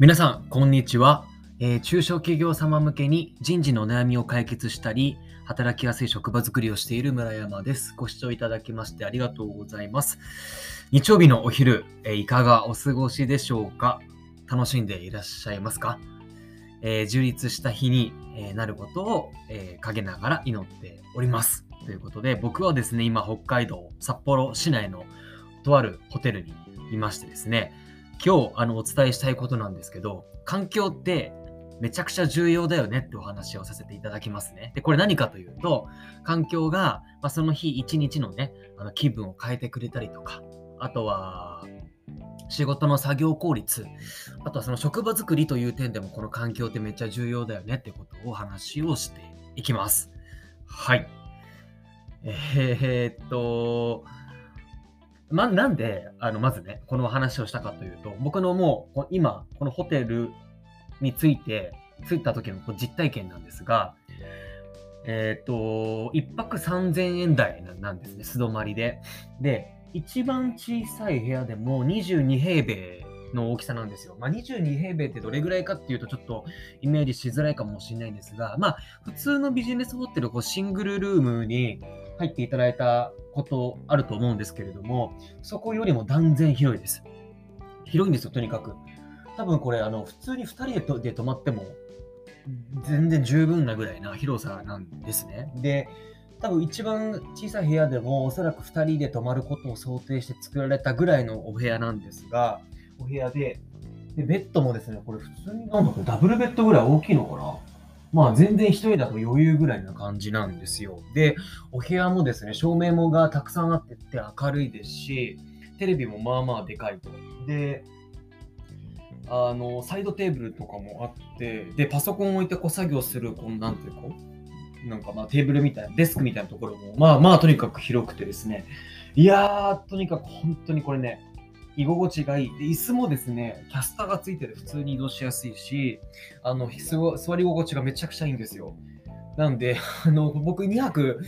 皆さん、こんにちは、えー中小企業様向けに人事の悩みを解決したり、働きやすい職場づくりをしている村山です。ご視聴いただきましてありがとうございます。日曜日のお昼、えーいかがお過ごしでしょうか？楽しんでいらっしゃいますか、えー充実した日に、えなることを、え陰ながら祈っております。ということで、僕はですね、今、北海道札幌市内のとあるホテルにいましてですね、今日あのお伝えしたいことなんですけど、環境ってめちゃくちゃ重要だよねってお話をさせていただきますね。で、これ何かというと、環境が、まあ、その日一日のね、あの気分を変えてくれたりとか、あとは、仕事の作業効率、あとはその職場作りという点でもこの環境ってめっちゃ重要だよねってことをお話をしていきます。はい。えーっと、ま、なんで、あの、まずね、この話をしたかというと、僕のもう、こ今、このホテルについて、着いた時の実体験なんですが、えっ、と、一泊3000円台ななんですね、素泊まりで。で、一番小さい部屋でも22平米の大きさなんですよ。まあ、22平米ってどれぐらいかっていうとちょっとイメージしづらいかもしれないんですが、まあ、普通のビジネスホテル、こうシングルルームに入っていただいたことあると思うんですけれども、そこよりも断然広いです。広いんですよ、とにかく。多分これ、あの、普通に2人でとで泊まっても、全然十分なぐらいな広さなんですね。で、多分一番小さい部屋でも、おそらく2人で泊まることを想定して作られたぐらいのお部屋なんですが、お部屋で、でベッドもですね、これ普通になんだこれダブルベッドぐらい大きいのかな？まあ全然一人だと余裕ぐらいな感じなんですよ。で、お部屋もですね、照明もがたくさんあってって明るいですし、テレビもまあまあでかいと。で、あの、サイドテーブルとかもあって、で、パソコン置いてこう作業する、このなんていうか、なんかまあテーブルみたいな、デスクみたいなところも、まあまあとにかく広くてですね、いやー、とにかく本当にこれね、居心地がいい。で、椅子もですね、キャスターがついてて普通に移動しやすいし、あの、座り心地がめちゃくちゃいいんですよ。なんで、あの、僕2泊、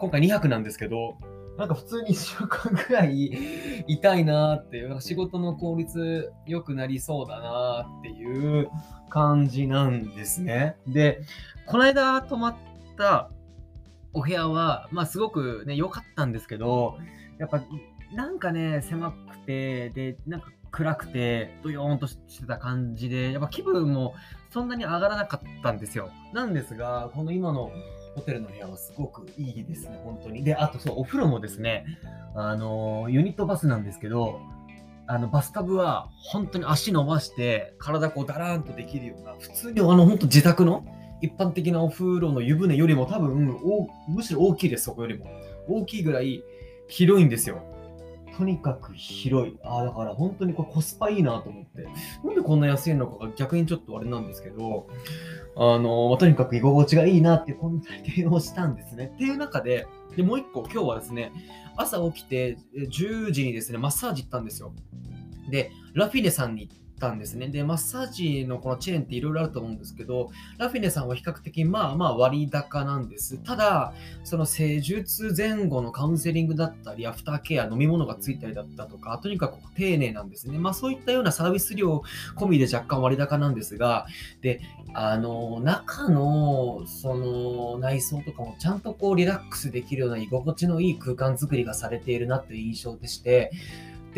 今回2泊なんですけど、なんか普通に1週間ぐらいいたいなーっていう、仕事の効率良くなりそうだなーっていう感じなんですね。で、この間泊まったお部屋は、まあすごくね、良かったんですけど、やっぱなんかね、狭くて、で、なんか暗くて、ドヨーンとしてた感じで、やっぱ気分もそんなに上がらなかったんですよ。なんですが、この今のホテルの部屋はすごくいいですね、本当に。で、あとそう、お風呂もですね、あの、ユニットバスなんですけど、あの、バスタブは本当に足伸ばして、体こうダラーンとできるような、普通にあの、本当自宅の一般的なお風呂の湯船よりも多分、おむしろ大きいです、そこよりも。大きいぐらい広いんですよ。とにかく広い。ああ、だから本当にこれコスパいいなと思って。なんでこんな安いのかが逆にちょっとあれなんですけど、あの、とにかく居心地がいいなってこんな体験をしたんですね。っていう中で、で、もう一個今日はですね、朝起きて10時にですね、マッサージ行ったんですよ。で、ラフィネさんに行ったんですね。で、マッサージのこのチェーンっていろいろあると思うんですけど、ラフィネさんは比較的まあまあ割高なんです。ただ、その施術前後のカウンセリングだったり、アフターケア、飲み物がついたりだったとか、とにかく丁寧なんですね。まあそういったようなサービス料込みで若干割高なんですが、で、あの、中の、その内装とかもちゃんとこうリラックスできるような居心地のいい空間作りがされているなという印象でして、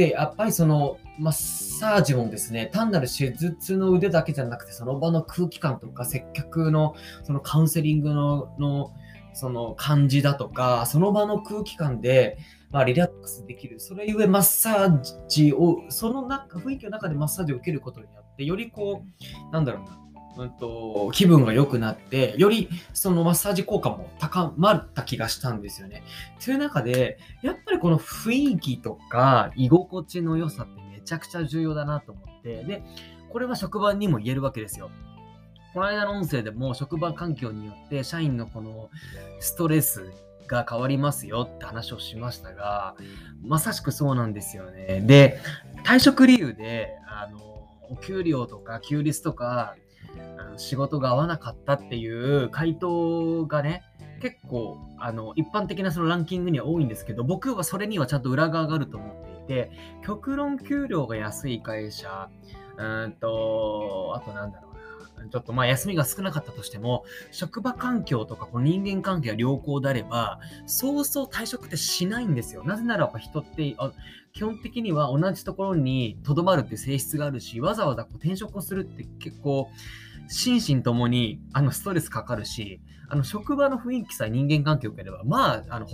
で、やっぱりそのマッサージもですね、単なる手術の腕だけじゃなくて、その場の空気感とか接客のそのカウンセリングののその感じだとか、その場の空気感で、まあ、リラックスできる。それゆえマッサージを、その中雰囲気の中でマッサージを受けることによって、よりこう、なんだろうな、うんと、気分が良くなって、よりそのマッサージ効果も高まった気がしたんですよね。という中で、やっぱりこの雰囲気とか居心地の良さってめちゃくちゃ重要だなと思って、で、これは職場にも言えるわけですよ。この間の音声でも職場環境によって社員のこのストレスが変わりますよって話をしましたが、まさしくそうなんですよね。で、退職理由で、あの、お給料とか休日とか、仕事が合わなかったっていう回答がね、結構あの一般的なそのランキングには多いんですけど僕はそれにはちゃんと裏側があると思っていて極論給料が安い会社うんとあとなんだろう。ちょっとまあ休みが少なかったとしても、職場環境とかこの人間関係が良好であれば、そうそう退職ってしないんですよ。なぜならば人ってあ基本的には同じところにとどまるって性質があるし、わざわざこう転職をするって結構、心身ともにあのストレスかかるし、あの職場の雰囲気さえ人間関係を受ければ、まあ、あの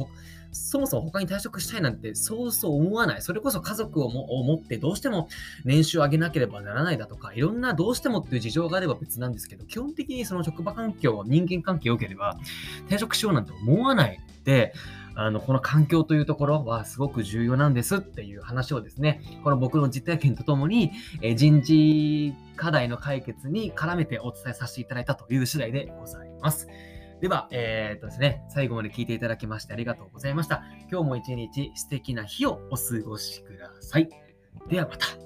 そもそも他に退職したいなんてそうそう思わない。それこそ家族をも持ってどうしても年収を上げなければならないだとか、いろんなどうしてもっていう事情があれば別なんですけど、基本的にその職場環境、人間関係を受ければ転職しようなんて思わないで、あの、この環境というところはすごく重要なんですっていう話をですね、この僕の実体験とともに、え人事課題の解決に絡めてお伝えさせていただいたという次第でございます。では、えー、っとですね、最後まで聞いていただきましてありがとうございました。今日も一日素敵な日をお過ごしください。ではまた。